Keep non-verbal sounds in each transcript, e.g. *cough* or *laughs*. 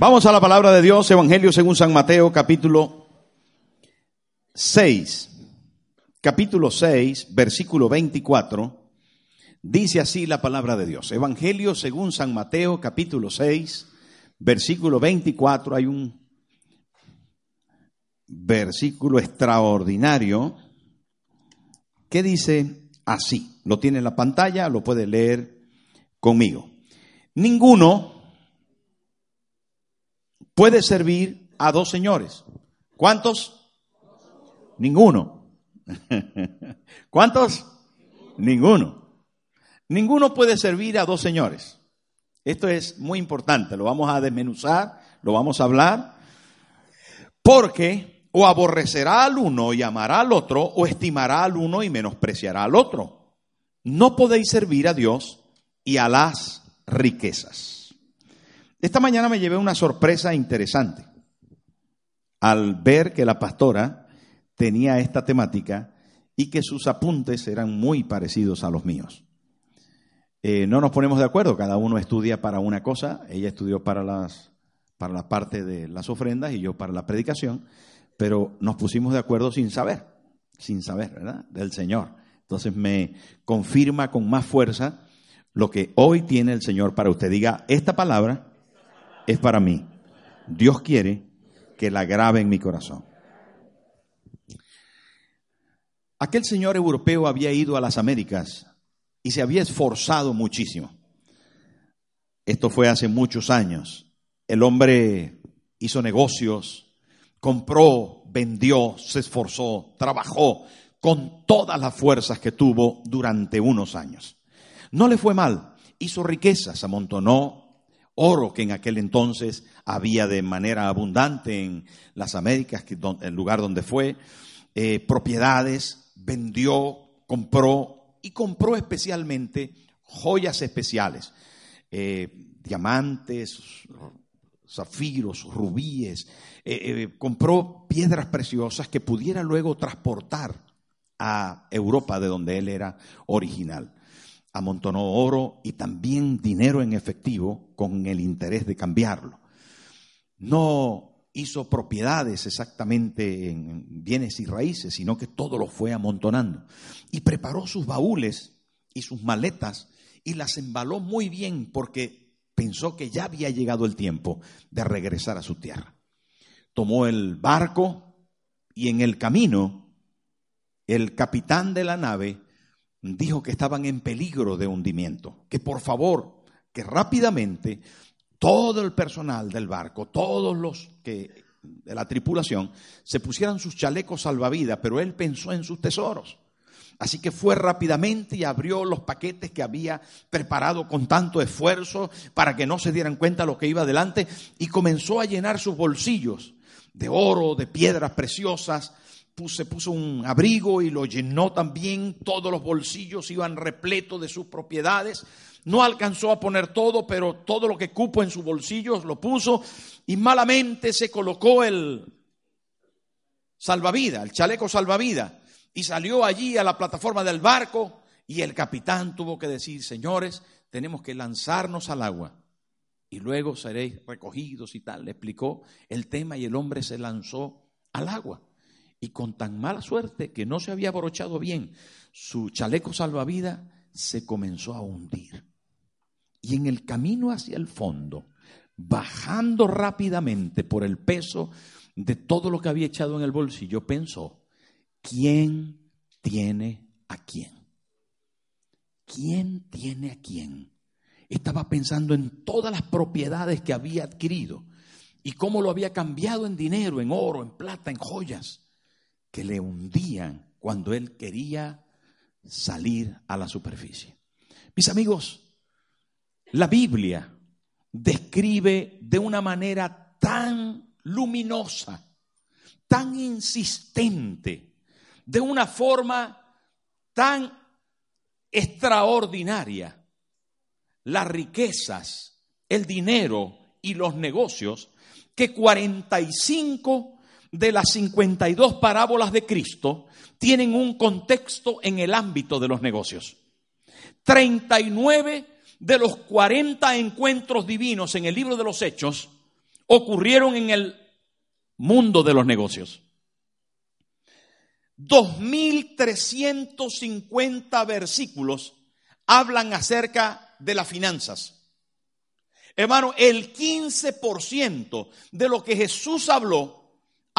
Vamos a la palabra de Dios, Evangelio según San Mateo, capítulo 6. Capítulo 6, versículo 24. Dice así la palabra de Dios. Evangelio según San Mateo, capítulo 6, versículo 24. Hay un versículo extraordinario que dice así. Lo tiene en la pantalla, lo puede leer conmigo. Ninguno puede servir a dos señores. ¿Cuántos? Ninguno. *laughs* ¿Cuántos? Ninguno. Ninguno puede servir a dos señores. Esto es muy importante, lo vamos a desmenuzar, lo vamos a hablar, porque o aborrecerá al uno y amará al otro, o estimará al uno y menospreciará al otro. No podéis servir a Dios y a las riquezas. Esta mañana me llevé una sorpresa interesante al ver que la pastora tenía esta temática y que sus apuntes eran muy parecidos a los míos. Eh, no nos ponemos de acuerdo, cada uno estudia para una cosa, ella estudió para, las, para la parte de las ofrendas y yo para la predicación, pero nos pusimos de acuerdo sin saber, sin saber, ¿verdad? Del Señor. Entonces me confirma con más fuerza lo que hoy tiene el Señor para usted. Diga, esta palabra es para mí. Dios quiere que la grabe en mi corazón. Aquel señor europeo había ido a las Américas y se había esforzado muchísimo. Esto fue hace muchos años. El hombre hizo negocios, compró, vendió, se esforzó, trabajó con todas las fuerzas que tuvo durante unos años. No le fue mal, hizo riquezas, amontonó oro que en aquel entonces había de manera abundante en las Américas, el lugar donde fue, eh, propiedades, vendió, compró y compró especialmente joyas especiales, eh, diamantes, zafiros, rubíes, eh, compró piedras preciosas que pudiera luego transportar a Europa de donde él era original amontonó oro y también dinero en efectivo con el interés de cambiarlo. No hizo propiedades exactamente en bienes y raíces, sino que todo lo fue amontonando. Y preparó sus baúles y sus maletas y las embaló muy bien porque pensó que ya había llegado el tiempo de regresar a su tierra. Tomó el barco y en el camino el capitán de la nave dijo que estaban en peligro de hundimiento, que por favor, que rápidamente todo el personal del barco, todos los que de la tripulación, se pusieran sus chalecos salvavidas, pero él pensó en sus tesoros. Así que fue rápidamente y abrió los paquetes que había preparado con tanto esfuerzo para que no se dieran cuenta lo que iba adelante y comenzó a llenar sus bolsillos de oro, de piedras preciosas, se puso un abrigo y lo llenó también, todos los bolsillos iban repletos de sus propiedades. No alcanzó a poner todo, pero todo lo que cupo en sus bolsillos lo puso y malamente se colocó el salvavidas, el chaleco salvavidas, y salió allí a la plataforma del barco y el capitán tuvo que decir, señores, tenemos que lanzarnos al agua y luego seréis recogidos y tal. Le explicó el tema y el hombre se lanzó al agua y con tan mala suerte que no se había abrochado bien su chaleco salvavidas, se comenzó a hundir. Y en el camino hacia el fondo, bajando rápidamente por el peso de todo lo que había echado en el bolsillo, pensó, ¿quién tiene a quién? ¿Quién tiene a quién? Estaba pensando en todas las propiedades que había adquirido y cómo lo había cambiado en dinero, en oro, en plata, en joyas que le hundían cuando él quería salir a la superficie. Mis amigos, la Biblia describe de una manera tan luminosa, tan insistente, de una forma tan extraordinaria, las riquezas, el dinero y los negocios, que 45 de las 52 parábolas de Cristo tienen un contexto en el ámbito de los negocios. 39 de los 40 encuentros divinos en el libro de los Hechos ocurrieron en el mundo de los negocios. 2.350 versículos hablan acerca de las finanzas. Hermano, el 15% de lo que Jesús habló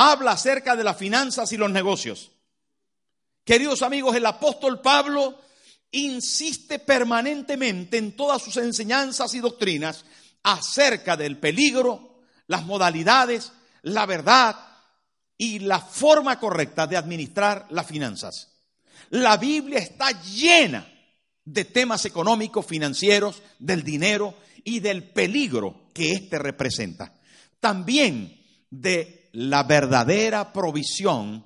habla acerca de las finanzas y los negocios. Queridos amigos, el apóstol Pablo insiste permanentemente en todas sus enseñanzas y doctrinas acerca del peligro, las modalidades, la verdad y la forma correcta de administrar las finanzas. La Biblia está llena de temas económicos, financieros, del dinero y del peligro que éste representa. También de la verdadera provisión,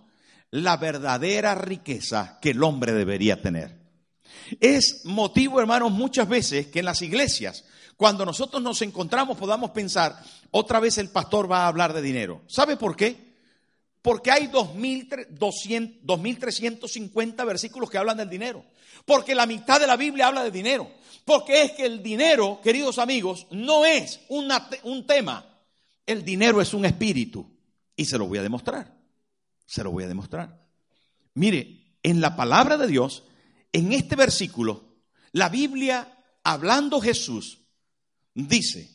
la verdadera riqueza que el hombre debería tener. Es motivo, hermanos, muchas veces que en las iglesias, cuando nosotros nos encontramos, podamos pensar, otra vez el pastor va a hablar de dinero. ¿Sabe por qué? Porque hay 2.350 versículos que hablan del dinero. Porque la mitad de la Biblia habla de dinero. Porque es que el dinero, queridos amigos, no es un tema. El dinero es un espíritu. Y se lo voy a demostrar. Se lo voy a demostrar. Mire, en la palabra de Dios, en este versículo, la Biblia, hablando Jesús, dice,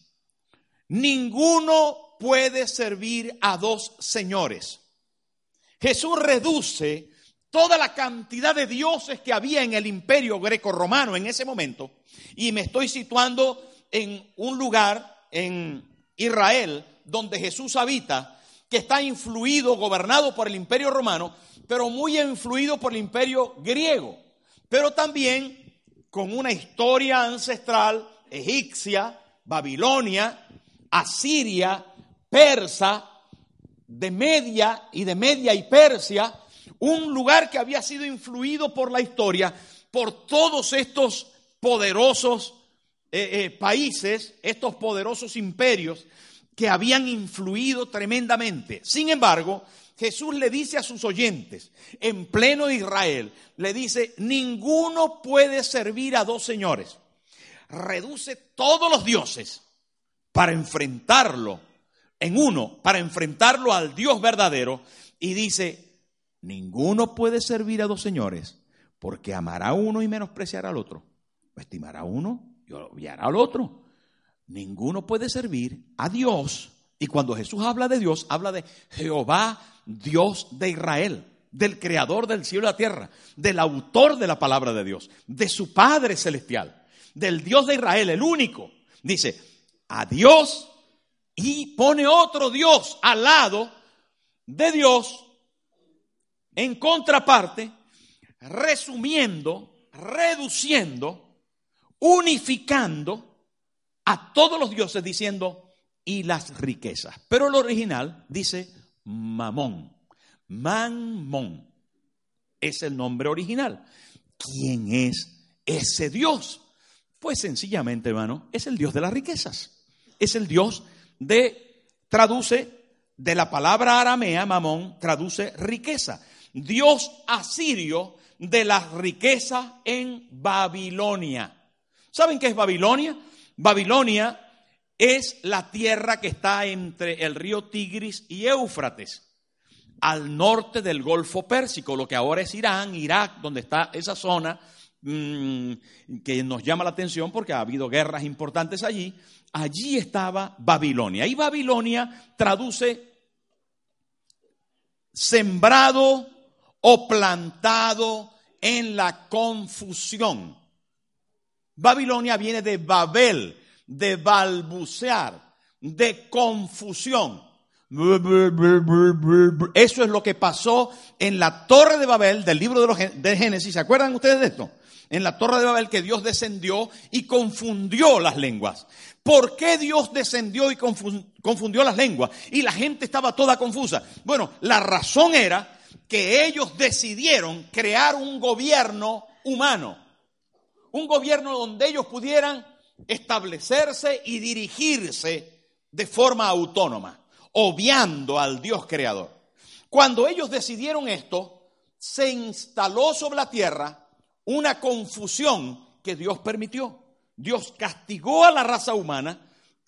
ninguno puede servir a dos señores. Jesús reduce toda la cantidad de dioses que había en el imperio greco-romano en ese momento, y me estoy situando en un lugar en Israel donde Jesús habita, que está influido, gobernado por el imperio romano, pero muy influido por el imperio griego, pero también con una historia ancestral egipcia, Babilonia, Asiria, Persa, de Media y de Media y Persia, un lugar que había sido influido por la historia, por todos estos poderosos eh, eh, países, estos poderosos imperios que habían influido tremendamente. Sin embargo, Jesús le dice a sus oyentes, en pleno Israel, le dice, ninguno puede servir a dos señores. Reduce todos los dioses para enfrentarlo en uno, para enfrentarlo al Dios verdadero, y dice, Ninguno puede servir a dos señores, porque amará a uno y menospreciará al otro. Estimará a uno y odiará al otro. Ninguno puede servir a Dios. Y cuando Jesús habla de Dios, habla de Jehová, Dios de Israel, del creador del cielo y la tierra, del autor de la palabra de Dios, de su Padre celestial, del Dios de Israel, el único. Dice, a Dios y pone otro Dios al lado de Dios en contraparte, resumiendo, reduciendo, unificando a todos los dioses diciendo y las riquezas. Pero el original dice mamón. Mamón es el nombre original. ¿Quién es ese Dios? Pues sencillamente, hermano, es el Dios de las riquezas. Es el Dios de, traduce, de la palabra aramea, mamón, traduce riqueza. Dios asirio de las riquezas en Babilonia. ¿Saben qué es Babilonia? Babilonia es la tierra que está entre el río Tigris y Éufrates, al norte del Golfo Pérsico, lo que ahora es Irán, Irak, donde está esa zona mm, que nos llama la atención porque ha habido guerras importantes allí. Allí estaba Babilonia. Y Babilonia traduce sembrado o plantado en la confusión. Babilonia viene de Babel, de balbucear, de confusión. Eso es lo que pasó en la torre de Babel del libro de, los, de Génesis. ¿Se acuerdan ustedes de esto? En la torre de Babel que Dios descendió y confundió las lenguas. ¿Por qué Dios descendió y confundió las lenguas? Y la gente estaba toda confusa. Bueno, la razón era que ellos decidieron crear un gobierno humano, un gobierno donde ellos pudieran establecerse y dirigirse de forma autónoma, obviando al Dios creador. Cuando ellos decidieron esto, se instaló sobre la tierra una confusión que Dios permitió. Dios castigó a la raza humana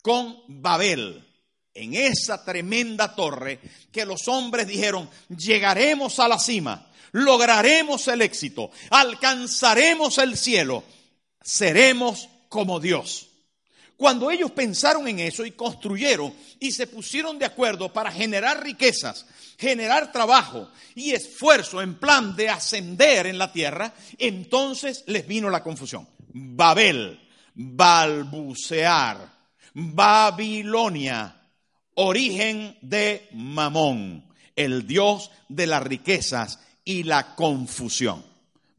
con Babel. en esa tremenda torre que los hombres dijeron, llegaremos a la cima, lograremos el éxito, alcanzaremos el cielo, seremos como Dios. Cuando ellos pensaron en eso y construyeron y se pusieron de acuerdo para generar riquezas, generar trabajo y esfuerzo en plan de ascender en la tierra, entonces les vino la confusión. Babel, balbucear, Babilonia, origen de Mamón, el dios de las riquezas y la confusión.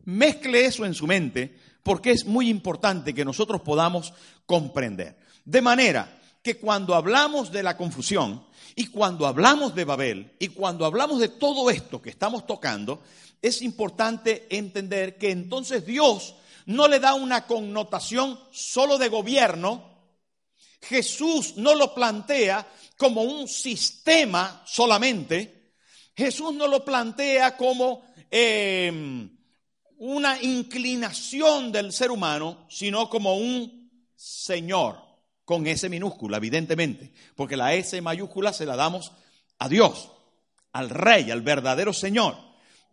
Mezcle eso en su mente porque es muy importante que nosotros podamos comprender. De manera que cuando hablamos de la confusión y cuando hablamos de Babel y cuando hablamos de todo esto que estamos tocando, es importante entender que entonces Dios no le da una connotación solo de gobierno, Jesús no lo plantea como un sistema solamente, Jesús no lo plantea como em, una inclinación del ser humano, sino como un Señor, con S minúscula, evidentemente, porque la S mayúscula se la damos a Dios, al Rey, al verdadero Señor.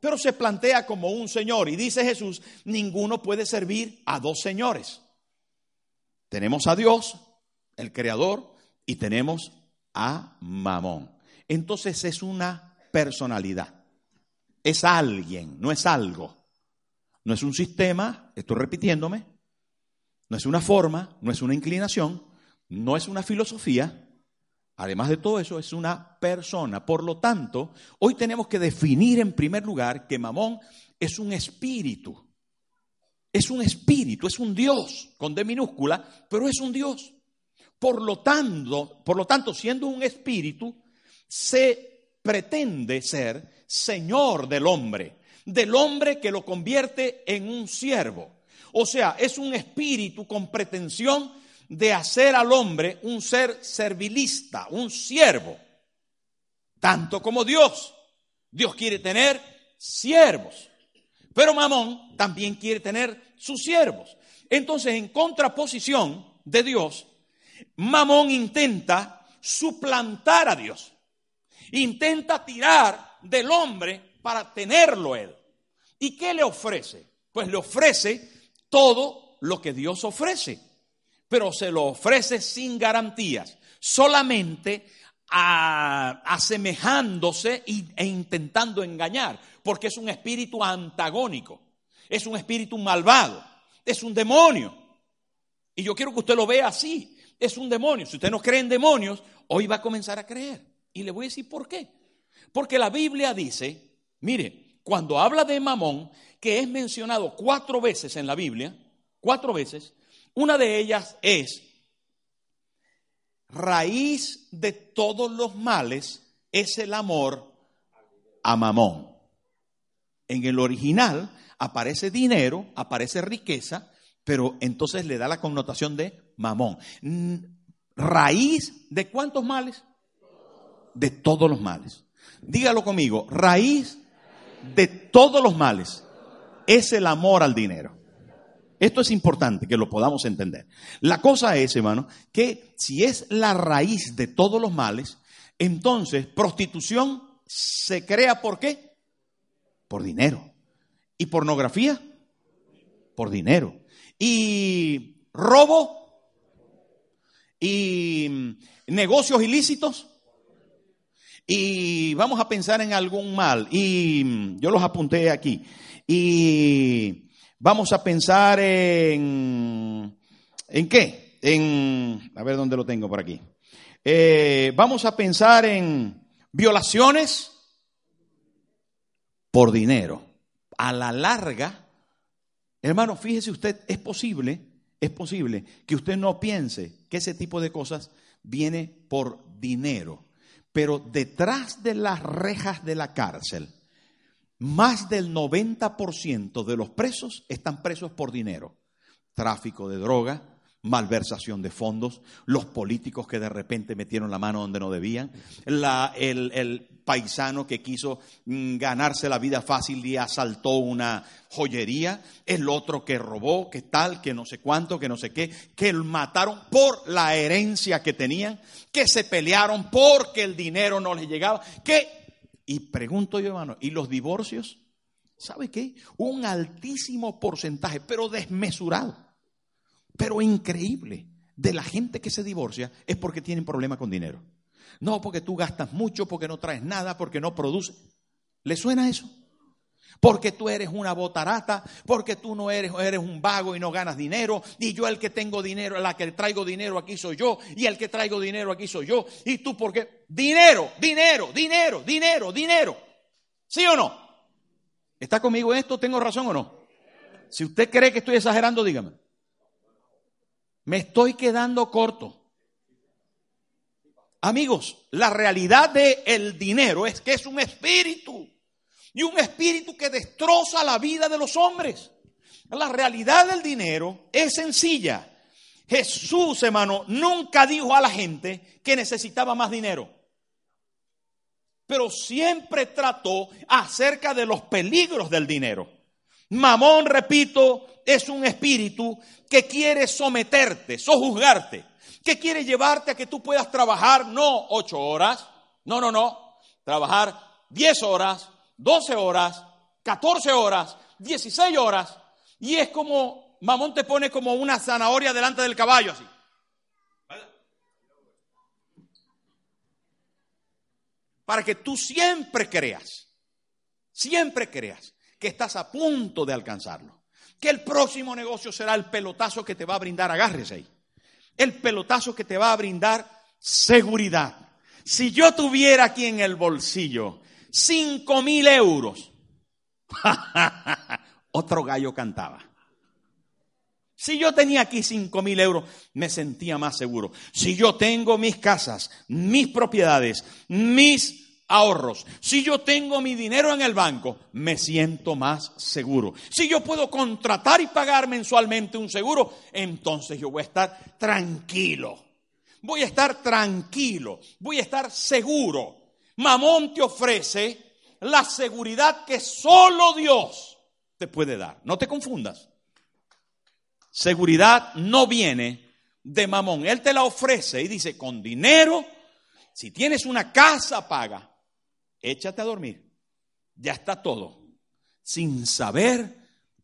Pero se plantea como un Señor y dice Jesús, ninguno puede servir a dos señores. Tenemos a Dios, el Creador, y tenemos a Mamón. Entonces es una personalidad. Es alguien, no es algo. No es un sistema, estoy repitiéndome, no es una forma, no es una inclinación, no es una filosofía. Además de todo eso, es una persona. Por lo tanto, hoy tenemos que definir en primer lugar que Mamón es un espíritu. Es un espíritu, es un Dios, con D minúscula, pero es un Dios. Por lo tanto, por lo tanto, siendo un espíritu, se pretende ser señor del hombre, del hombre que lo convierte en un siervo. O sea, es un espíritu con pretensión de hacer al hombre un ser servilista, un siervo, tanto como Dios. Dios quiere tener siervos, pero Mamón también quiere tener sus siervos. Entonces, en contraposición de Dios, Mamón intenta suplantar a Dios. Intenta tirar del hombre para tenerlo él. ¿Y qué le ofrece? Pues le ofrece todo lo que Dios ofrece, pero se lo ofrece sin garantías, solamente asemejándose e intentando engañar, porque es un espíritu antagónico, es un espíritu malvado, es un demonio. Y yo quiero que usted lo vea así, es un demonio. Si usted no cree en demonios, hoy va a comenzar a creer. Y le voy a decir por qué. Porque la Biblia dice, mire, cuando habla de Mamón, que es mencionado cuatro veces en la Biblia, cuatro veces, una de ellas es, raíz de todos los males es el amor a Mamón. En el original aparece dinero, aparece riqueza, pero entonces le da la connotación de mamón. Raíz de cuántos males? De todos los males. Dígalo conmigo, raíz de todos los males es el amor al dinero. Esto es importante que lo podamos entender. La cosa es, hermano, que si es la raíz de todos los males, entonces prostitución se crea por qué? Por dinero. ¿Y pornografía? Por dinero y robo y negocios ilícitos y vamos a pensar en algún mal. Y yo los apunté aquí. Y vamos a pensar en en qué en a ver dónde lo tengo por aquí. Eh, vamos a pensar en violaciones por dinero. A la larga Hermano, fíjese usted, es posible, es posible que usted no piense que ese tipo de cosas viene por dinero, pero detrás de las rejas de la cárcel, más del 90% de los presos están presos por dinero. Tráfico de droga, malversación de fondos, los políticos que de repente metieron la mano donde no debían, el, paisano que quiso mm, ganarse la vida fácil y asaltó una joyería, el otro que robó, que tal, que no sé cuánto, que no sé qué, que mataron por la herencia que tenían, que se pelearon porque el dinero no les llegaba, que, y pregunto yo hermano, ¿y los divorcios? ¿Sabe qué? Un altísimo porcentaje, pero desmesurado pero increíble, de la gente que se divorcia es porque tienen problemas con dinero. No porque tú gastas mucho, porque no traes nada, porque no produces. ¿Le suena eso? Porque tú eres una botarata, porque tú no eres, eres un vago y no ganas dinero, y yo el que tengo dinero, la que traigo dinero aquí soy yo, y el que traigo dinero aquí soy yo, y tú porque dinero, dinero, dinero, dinero, dinero. ¿Sí o no? ¿Está conmigo esto? ¿Tengo razón o no? Si usted cree que estoy exagerando, dígame. Me estoy quedando corto. Amigos, la realidad del el dinero es que es un espíritu y un espíritu que destroza la vida de los hombres. La realidad del dinero es sencilla. Jesús, hermano, nunca dijo a la gente que necesitaba más dinero, pero siempre trató acerca de los peligros del dinero. Mamón, repito, es un espíritu que quiere someterte, sojuzgarte, que quiere llevarte a que tú puedas trabajar no ocho horas, no, no, no, trabajar diez horas, doce horas, catorce horas, dieciséis horas, y es como, mamón te pone como una zanahoria delante del caballo así. Para que tú siempre creas, siempre creas que estás a punto de alcanzarlo que el próximo negocio será el pelotazo que te va a brindar, agárrese ahí, el pelotazo que te va a brindar seguridad. Si yo tuviera aquí en el bolsillo cinco mil euros, *laughs* otro gallo cantaba. Si yo tenía aquí cinco mil euros, me sentía más seguro. Si yo tengo mis casas, mis propiedades, mis ahorros. Si yo tengo mi dinero en el banco, me siento más seguro. Si yo puedo contratar y pagar mensualmente un seguro, entonces yo voy a estar tranquilo. Voy a estar tranquilo, voy a estar seguro. Mamón te ofrece la seguridad que solo Dios te puede dar. No te confundas. Seguridad no viene de mamón. Él te la ofrece y dice, con dinero, si tienes una casa paga, échate a dormir. Ya está todo. Sin saber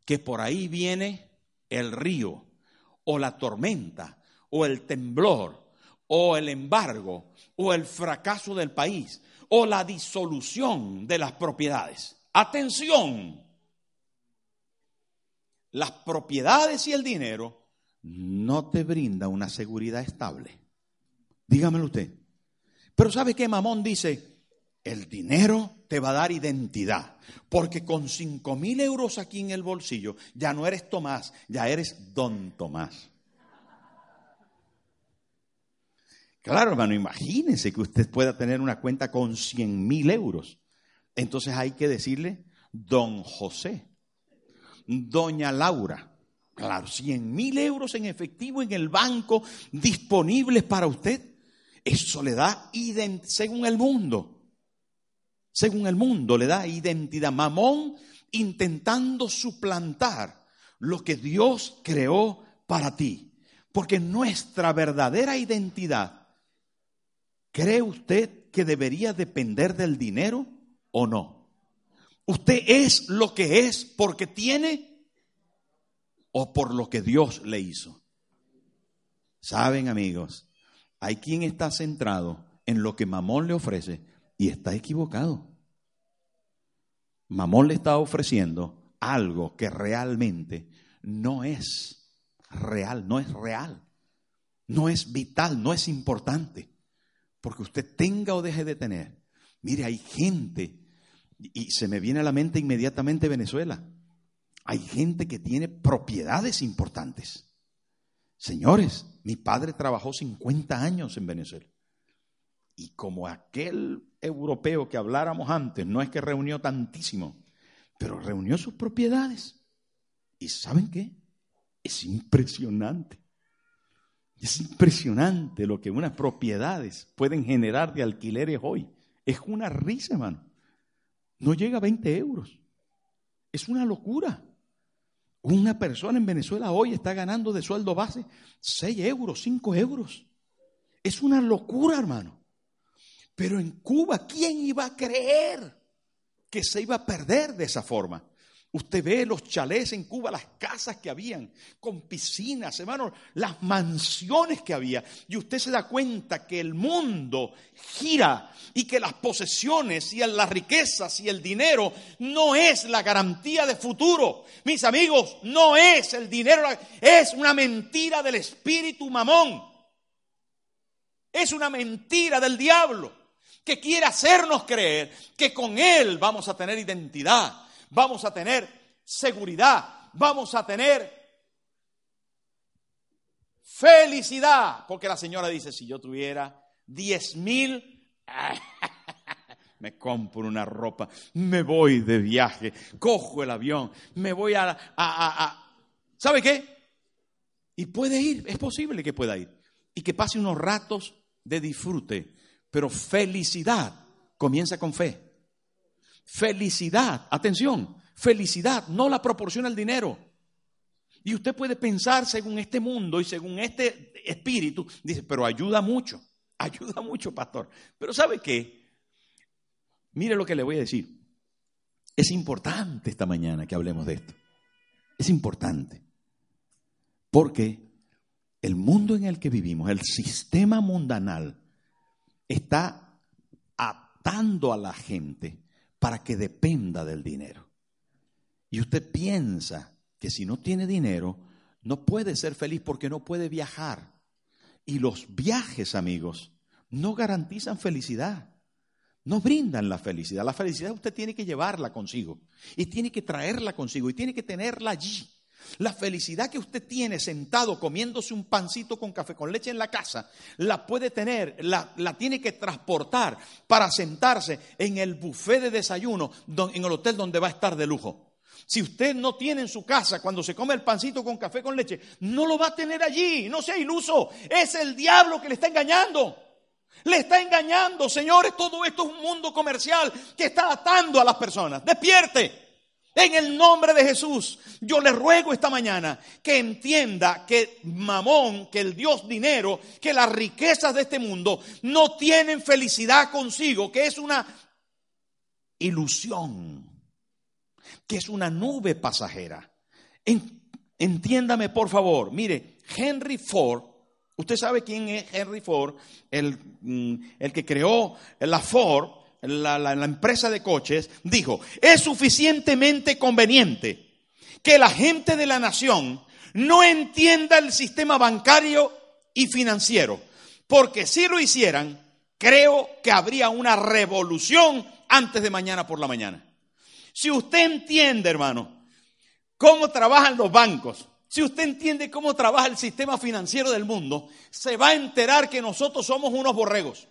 que por ahí viene el río, o la tormenta, o el temblor, o el embargo, o el fracaso del país, o la disolución de las propiedades. Atención. Las propiedades y el dinero no te brinda una seguridad estable. Dígamelo usted. Pero ¿sabe qué Mamón dice? El dinero te va a dar identidad, porque con cinco mil euros aquí en el bolsillo ya no eres Tomás, ya eres Don Tomás. Claro, hermano, imagínense que usted pueda tener una cuenta con cien mil euros. Entonces hay que decirle Don José, Doña Laura. Claro, cien mil euros en efectivo en el banco disponibles para usted. Eso le da, según el mundo, según el mundo, le da identidad. Mamón intentando suplantar lo que Dios creó para ti. Porque nuestra verdadera identidad, ¿cree usted que debería depender del dinero o no? ¿Usted es lo que es porque tiene o por lo que Dios le hizo? Saben amigos, hay quien está centrado en lo que Mamón le ofrece y está equivocado. Mamón le está ofreciendo algo que realmente no es real, no es real, no es vital, no es importante. Porque usted tenga o deje de tener. Mire, hay gente, y se me viene a la mente inmediatamente Venezuela, hay gente que tiene propiedades importantes. Señores, mi padre trabajó 50 años en Venezuela. Y como aquel europeo que habláramos antes, no es que reunió tantísimo, pero reunió sus propiedades. ¿Y saben qué? Es impresionante. Es impresionante lo que unas propiedades pueden generar de alquileres hoy. Es una risa, hermano. No llega a 20 euros. Es una locura. Una persona en Venezuela hoy está ganando de sueldo base 6 euros, 5 euros. Es una locura, hermano. Pero en Cuba, ¿quién iba a creer que se iba a perder de esa forma? Usted ve los chalés en Cuba, las casas que habían, con piscinas, hermano, las mansiones que había. Y usted se da cuenta que el mundo gira y que las posesiones y las riquezas y el dinero no es la garantía de futuro. Mis amigos, no es el dinero, es una mentira del espíritu mamón. Es una mentira del diablo que quiere hacernos creer que con él vamos a tener identidad vamos a tener seguridad, vamos a tener felicidad. Porque la señora dice, si yo tuviera 10 mil, *laughs* me compro una ropa, me voy de viaje, cojo el avión, me voy a, a, ¿Sabe qué? Y puede ir, es posible que pueda ir. Y que pase unos ratos de disfrute. Pero felicidad comienza con fe. Felicidad, atención, felicidad no la proporciona el dinero. Y usted puede pensar según este mundo y según este espíritu, dice, pero ayuda mucho, *laughs* ayuda mucho, pastor. Pero ¿sabe qué? Mire lo que le voy a decir. Es importante esta mañana que hablemos de esto. Es importante. Porque el mundo en el que vivimos, el sistema mundanal, está atando a la gente para que dependa del dinero. Y usted piensa que si no tiene dinero, no puede ser feliz porque no puede viajar. Y los viajes, amigos, no garantizan felicidad. No brindan la felicidad. La felicidad usted tiene que llevarla consigo. Y tiene que traerla consigo. Y tiene que tenerla allí. La felicidad que usted tiene sentado comiéndose un pancito con café con leche en la casa, la puede tener, la, tiene que transportar para sentarse en el buffet de desayuno en el hotel donde va a estar de lujo. Si usted no tiene en su casa cuando se come el pancito con café con leche, no lo va a tener allí. No sea iluso. Es el diablo que le está engañando. Le está engañando, señores. Todo esto es un mundo comercial que está atando a las personas. Despierte. En el nombre de Jesús, yo le ruego esta mañana que entienda que Mamón, que el Dios dinero, que las riquezas de este mundo no tienen felicidad consigo, que es una ilusión, que es una nube pasajera. entiéndame por favor, mire, Henry Ford, usted sabe quién es Henry Ford, el, mm, el que creó la Ford, la, empresa de coches, dijo, es suficientemente conveniente que la gente de la nación no entienda el sistema bancario y financiero, porque si lo hicieran, creo que habría una revolución antes de mañana por la mañana. Si usted entiende, hermano, cómo trabajan los bancos, si usted entiende cómo trabaja el sistema financiero del mundo, se va a enterar que nosotros somos unos borregos.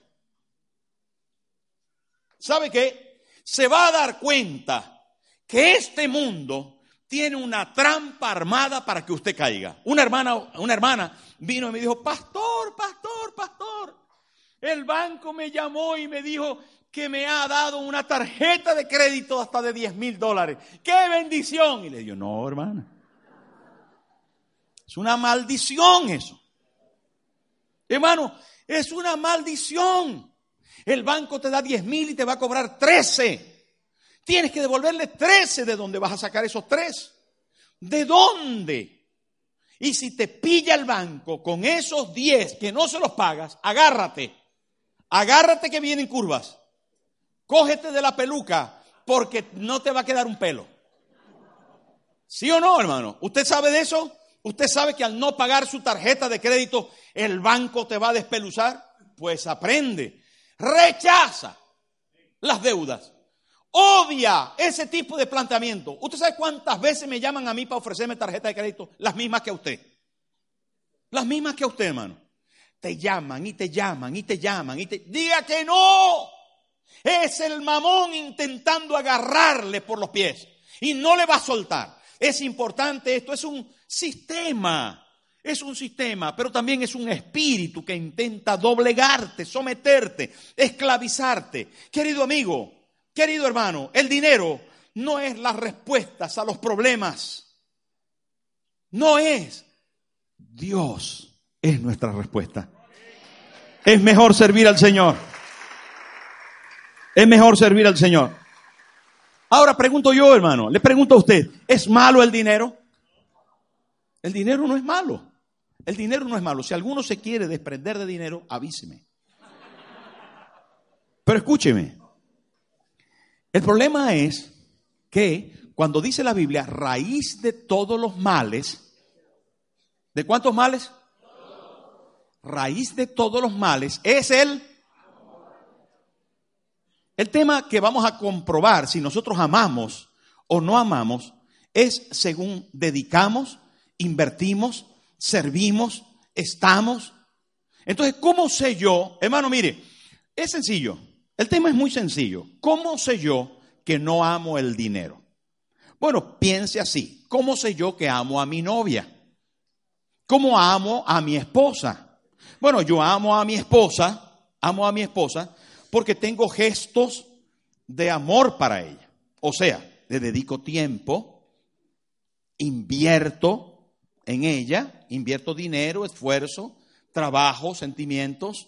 ¿Sabe qué? Se va a dar cuenta que este mundo tiene una trampa armada para que usted caiga. Una hermana, una hermana vino y me dijo, pastor, pastor, pastor, el banco me llamó y me dijo que me ha dado una tarjeta de crédito hasta de 10 mil dólares. ¡Qué bendición! Y le digo, no, hermana. Es una maldición eso. Hermano, es una maldición. El banco te da 10 mil y te va a cobrar 13. Tienes que devolverle 13 de dónde vas a sacar esos 3. ¿De dónde? Y si te pilla el banco con esos 10 que no se los pagas, agárrate. Agárrate que vienen curvas. Cógete de la peluca porque no te va a quedar un pelo. ¿Sí o no, hermano? ¿Usted sabe de eso? ¿Usted sabe que al no pagar su tarjeta de crédito el banco te va a despeluzar? Pues aprende rechaza las deudas. Odia ese tipo de planteamiento. ¿Usted sabe cuántas veces me llaman a mí para ofrecerme tarjeta de crédito? Las mismas que a usted. Las mismas que a usted, hermano. Te llaman y te llaman y te llaman y te... Diga que no. Es el mamón intentando agarrarle por los pies y no le va a soltar. Es importante esto, es un sistema. Es un sistema, pero también es un espíritu que intenta doblegarte, someterte, esclavizarte. Querido amigo, querido hermano, el dinero no es las respuestas a los problemas. No es. Dios es nuestra respuesta. Es mejor servir al Señor. Es mejor servir al Señor. Ahora pregunto yo, hermano, le pregunto a usted, ¿es malo el dinero? El dinero no es malo. El dinero no es malo. Si alguno se quiere desprender de dinero, avíseme. Pero escúcheme. El problema es que cuando dice la Biblia, raíz de todos los males, ¿de cuántos males? Raíz de todos los males es el... El tema que vamos a comprobar si nosotros amamos o no amamos es según dedicamos, invertimos, servimos, estamos. Entonces, ¿cómo sé yo? Hermano, mire, es sencillo. El tema es muy sencillo. ¿Cómo sé yo que no amo el dinero? Bueno, piense así. ¿Cómo sé yo que amo a mi novia? ¿Cómo amo a mi esposa? Bueno, yo amo a mi esposa, amo a mi esposa porque tengo gestos de amor para ella. O sea, le dedico tiempo, invierto en ella, invierto dinero, esfuerzo, trabajo, sentimientos,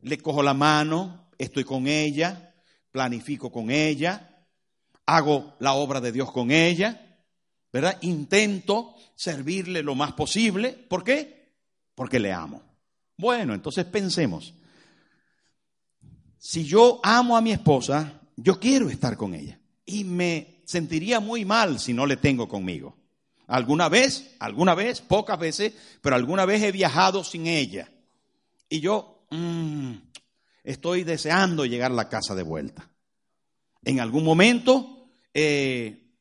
le cojo la mano, estoy con ella, planifico con ella, hago la obra de Dios con ella, ¿verdad? Intento servirle lo más posible. ¿Por qué? Porque le amo. Bueno, entonces pensemos. Si yo amo a mi esposa, yo quiero estar con ella. Y me sentiría muy mal si no le tengo conmigo. Alguna vez, alguna vez, pocas veces, pero alguna vez he viajado sin ella. Y yo mm, estoy deseando llegar a la casa de vuelta. En algún momento eh,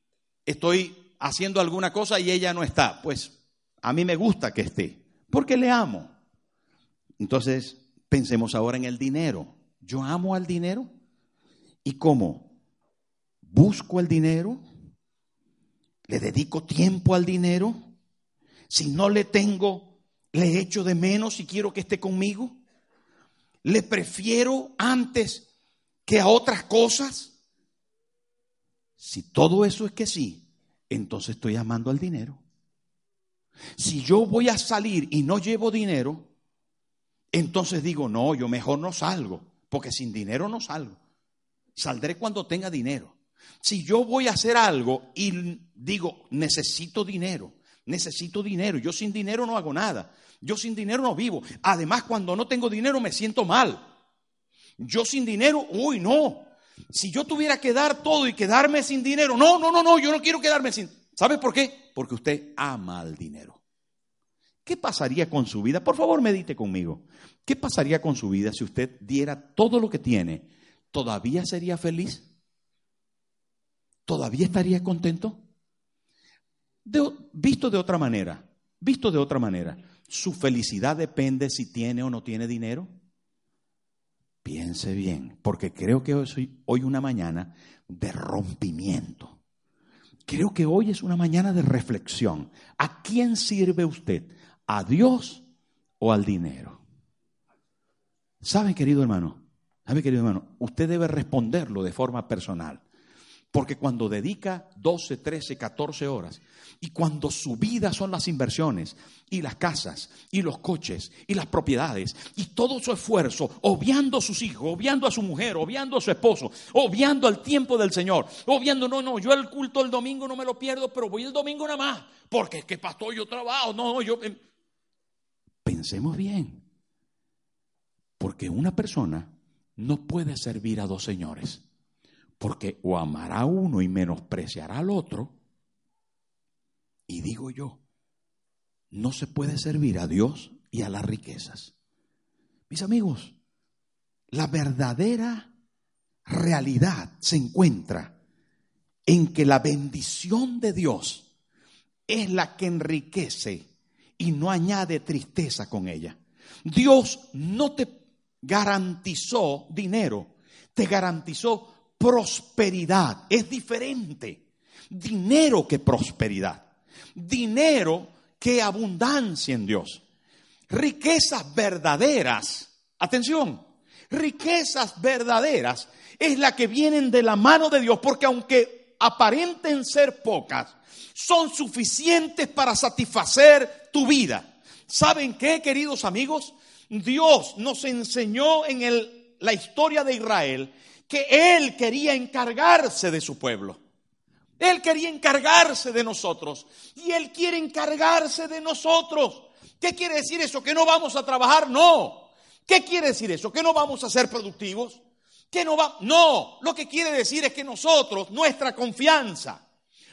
estoy haciendo alguna cosa y ella no está. Pues a mí me gusta que esté, porque le amo. Entonces, pensemos ahora en el dinero. ¿Yo amo al dinero? ¿Y cómo? ¿Busco el dinero? ¿Le dedico tiempo al dinero? Si no le tengo, le echo de menos y quiero que esté conmigo. ¿Le prefiero antes que a otras cosas? Si todo eso es que sí, entonces estoy amando al dinero. Si yo voy a salir y no llevo dinero, entonces digo, no, yo mejor no salgo, porque sin dinero no salgo. Saldré cuando tenga dinero. Si yo voy a hacer algo y digo, necesito dinero, necesito dinero, yo sin dinero no hago nada, yo sin dinero no vivo. Además, cuando no tengo dinero me siento mal. Yo sin dinero, uy, no. Si yo tuviera que dar todo y quedarme sin dinero, no, no, no, no, yo no quiero quedarme sin... ¿Sabe por qué? Porque usted ama el dinero. ¿Qué pasaría con su vida? Por favor, medite conmigo. ¿Qué pasaría con su vida si usted diera todo lo que tiene? ¿Todavía sería feliz? ¿Todavía estaría contento? visto de otra manera, visto de otra manera, ¿su felicidad depende si tiene o no tiene dinero? Piense bien, porque creo que hoy, hoy una mañana de rompimiento. Creo que hoy es una mañana de reflexión. ¿A quién sirve usted? ¿A Dios o al dinero? ¿Sabe, querido hermano? ¿Sabe, querido hermano? Usted debe responderlo de forma personal. Porque cuando dedica 12, 13, 14 horas y cuando su vida son las inversiones y las casas y los coches y las propiedades y todo su esfuerzo, obviando a sus hijos, obviando a su mujer, obviando a su esposo, obviando al tiempo del Señor, obviando, no, no, yo el culto el domingo no me lo pierdo, pero voy el domingo nada más, porque es que pastor yo trabajo, no, no, yo... Em, pensemos bien, porque una persona no puede servir a dos señores. Porque o amará uno y menospreciará al otro. Y digo yo, no se puede servir a Dios y a las riquezas. Mis amigos, la verdadera realidad se encuentra en que la bendición de Dios es la que enriquece y no añade tristeza con ella. Dios no te garantizó dinero, te garantizó prosperidad. Es diferente. Dinero que prosperidad. Dinero que abundancia en Dios. Riquezas verdaderas. Atención, riquezas verdaderas es la que vienen de la mano de Dios, porque aunque aparenten ser pocas, son suficientes para satisfacer tu vida. ¿Saben qué, queridos amigos? Dios nos enseñó en el, la historia de Israel que Él quería encargarse de su pueblo. Él quería encargarse de nosotros y Él quiere encargarse de nosotros. ¿Qué quiere decir eso? ¿Que no vamos a trabajar? No. ¿Qué quiere decir eso? ¿Que no vamos a ser productivos? ¿Que no va? No. Lo que quiere decir es que nosotros, nuestra confianza,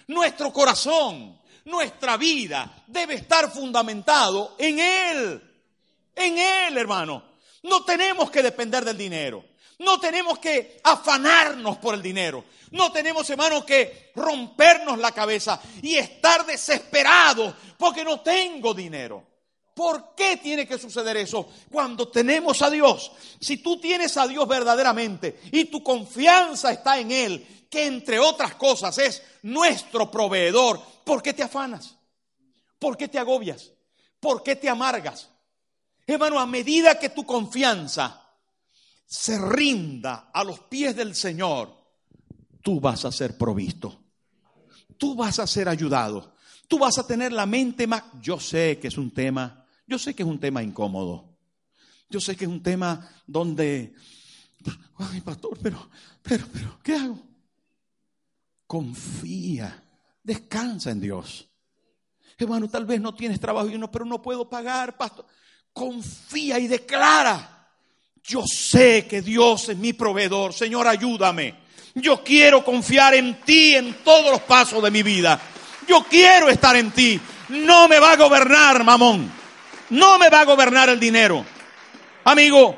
nuestro corazón, nuestra vida debe estar fundamentado en Él. En Él, hermano. No tenemos que depender del dinero. No tenemos que afanarnos por el dinero. No tenemos, hermano, que rompernos la cabeza y estar desesperados porque no tengo dinero. ¿Por qué tiene que suceder eso? Cuando tenemos a Dios. Si tú tienes a Dios verdaderamente y tu confianza está en Él, que entre otras cosas es nuestro proveedor, ¿por qué te afanas? ¿Por qué te agobias? ¿Por qué te amargas? Hermano, a medida que tu confianza se rinda a los pies del Señor, tú vas a ser provisto. Tú vas a ser ayudado. Tú vas a tener la mente más... Yo sé que es un tema, yo sé que es un tema incómodo. Yo sé que es un tema donde... Ay, pastor, pero, pero, pero, ¿qué hago? Confía, descansa en Dios. Hermano, tal vez no tienes trabajo y no, pero no puedo pagar, pastor. Confía y declara yo sé que Dios es mi proveedor. Señor, ayúdame. Yo quiero confiar en ti en todos los pasos de mi vida. Yo quiero estar en ti. No me va a gobernar, mamón. No me va a gobernar el dinero. Amigo,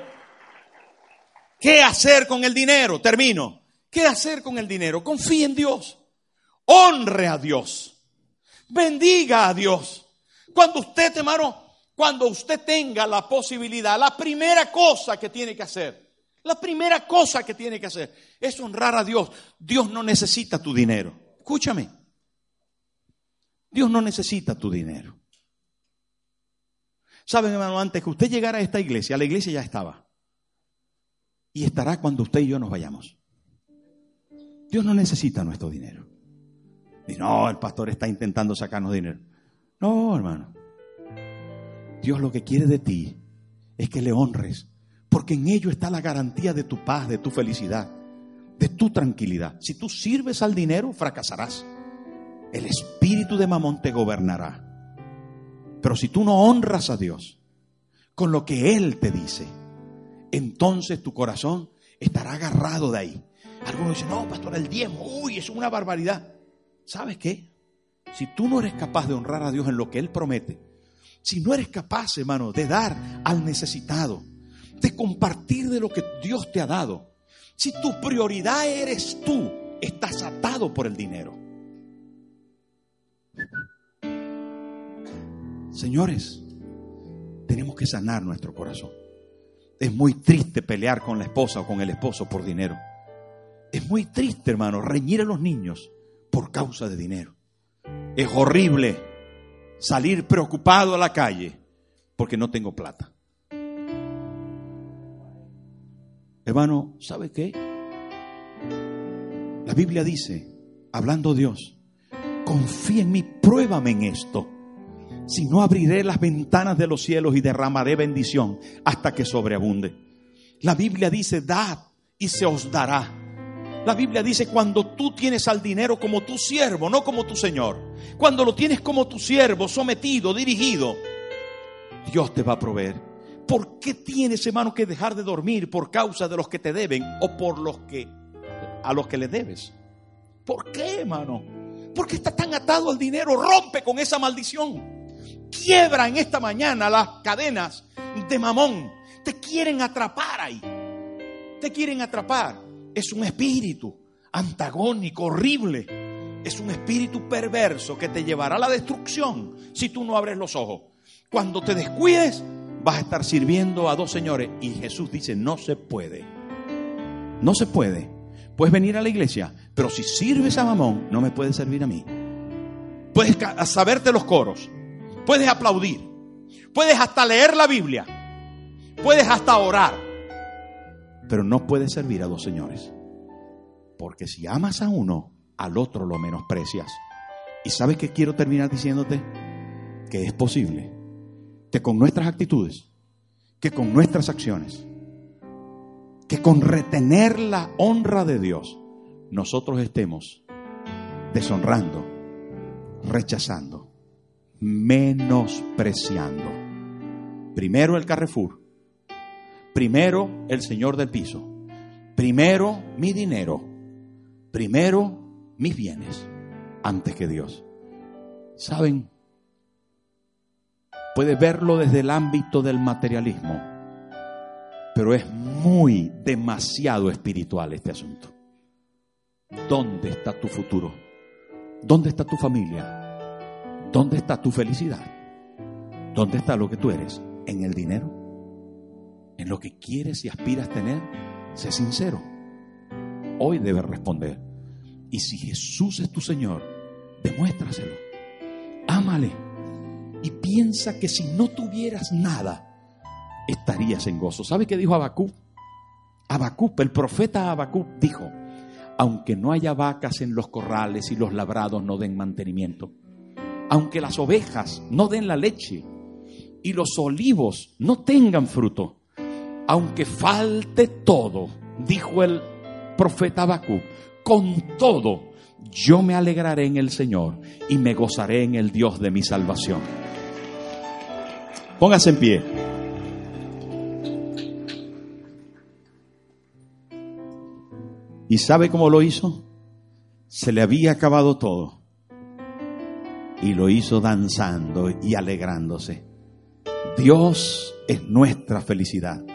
¿qué hacer con el dinero? Termino. ¿Qué hacer con el dinero? Confíe en Dios. Honre a Dios. Bendiga a Dios. Cuando usted, hermano, cuando usted tenga la posibilidad, la primera cosa que tiene que hacer, la primera cosa que tiene que hacer es honrar a Dios. Dios no necesita tu dinero. Escúchame. Dios no necesita tu dinero. Saben, hermano, antes que usted llegara a esta iglesia, la iglesia ya estaba. Y estará cuando usted y yo nos vayamos. Dios no necesita nuestro dinero. Y no, el pastor está intentando sacarnos dinero. No, hermano. Dios lo que quiere de ti es que le honres, porque en ello está la garantía de tu paz, de tu felicidad, de tu tranquilidad. Si tú sirves al dinero, fracasarás. El espíritu de Mamón te gobernará. Pero si tú no honras a Dios con lo que Él te dice, entonces tu corazón estará agarrado de ahí. Algunos dicen, no, pastor, el diezmo, uy, es una barbaridad. ¿Sabes qué? Si tú no eres capaz de honrar a Dios en lo que Él promete, si no eres capaz, hermano, de dar al necesitado, de compartir de lo que Dios te ha dado, si tu prioridad eres tú, estás atado por el dinero. Señores, tenemos que sanar nuestro corazón. Es muy triste pelear con la esposa o con el esposo por dinero. Es muy triste, hermano, reñir a los niños por causa de dinero. Es horrible salir preocupado a la calle porque no tengo plata. Hermano, ¿sabe qué? La Biblia dice, hablando Dios, confía en mí, pruébame en esto. Si no abriré las ventanas de los cielos y derramaré bendición hasta que sobreabunde. La Biblia dice, dad y se os dará. La Biblia dice, cuando tú tienes al dinero como tu siervo, no como tu Señor, cuando lo tienes como tu siervo, sometido, dirigido, Dios te va a proveer. ¿Por qué tienes, hermano, que dejar de dormir por causa de los que te deben o por los que a los que le debes? ¿Por qué, hermano? Porque está tan atado al dinero, rompe con esa maldición. Quiebra en esta mañana las cadenas de mamón. Te quieren atrapar ahí. Te quieren atrapar es un espíritu antagónico, horrible. Es un espíritu perverso que te llevará a la destrucción si tú no abres los ojos. Cuando te descuides, vas a estar sirviendo a dos señores. Y Jesús dice, no se puede. No se puede. Puedes venir a la iglesia, pero si sirves a Mamón, no me puedes servir a mí. Puedes saberte los coros, puedes aplaudir, puedes hasta leer la Biblia, puedes hasta orar, pero no puedes servir a dos señores. Porque si amas a uno, al otro lo menosprecias. ¿Y sabes qué quiero terminar diciéndote? Que es posible que con nuestras actitudes, que con nuestras acciones, que con retener la honra de Dios, nosotros estemos deshonrando, rechazando, menospreciando. Primero el Carrefour, primero el Señor del piso, primero mi dinero, primero mis bienes, antes que Dios. ¿Saben? Puede verlo desde el ámbito del materialismo, pero es muy, demasiado espiritual este asunto. ¿Dónde está tu futuro? ¿Dónde está tu familia? ¿Dónde está tu felicidad? ¿Dónde está lo que tú eres? ¿En el dinero? ¿En lo que quieres y aspiras tener? Sé sincero. Hoy debes responder. Y si Jesús es tu Señor, demuéstraselo. Ámale. Y piensa que si no tuvieras nada, estarías en gozo. ¿Sabe qué dijo Abacú? Abacú, el profeta Abacú dijo, aunque no haya vacas en los corrales y los labrados no den mantenimiento, aunque las ovejas no den la leche y los olivos no tengan fruto, aunque falte todo, dijo el profeta Habacuc, con todo yo me alegraré en el Señor y me gozaré en el Dios de mi salvación. Póngase en pie. ¿Y sabe cómo lo hizo? Se le había acabado todo. Y lo hizo danzando y alegrándose. Dios es nuestra felicidad.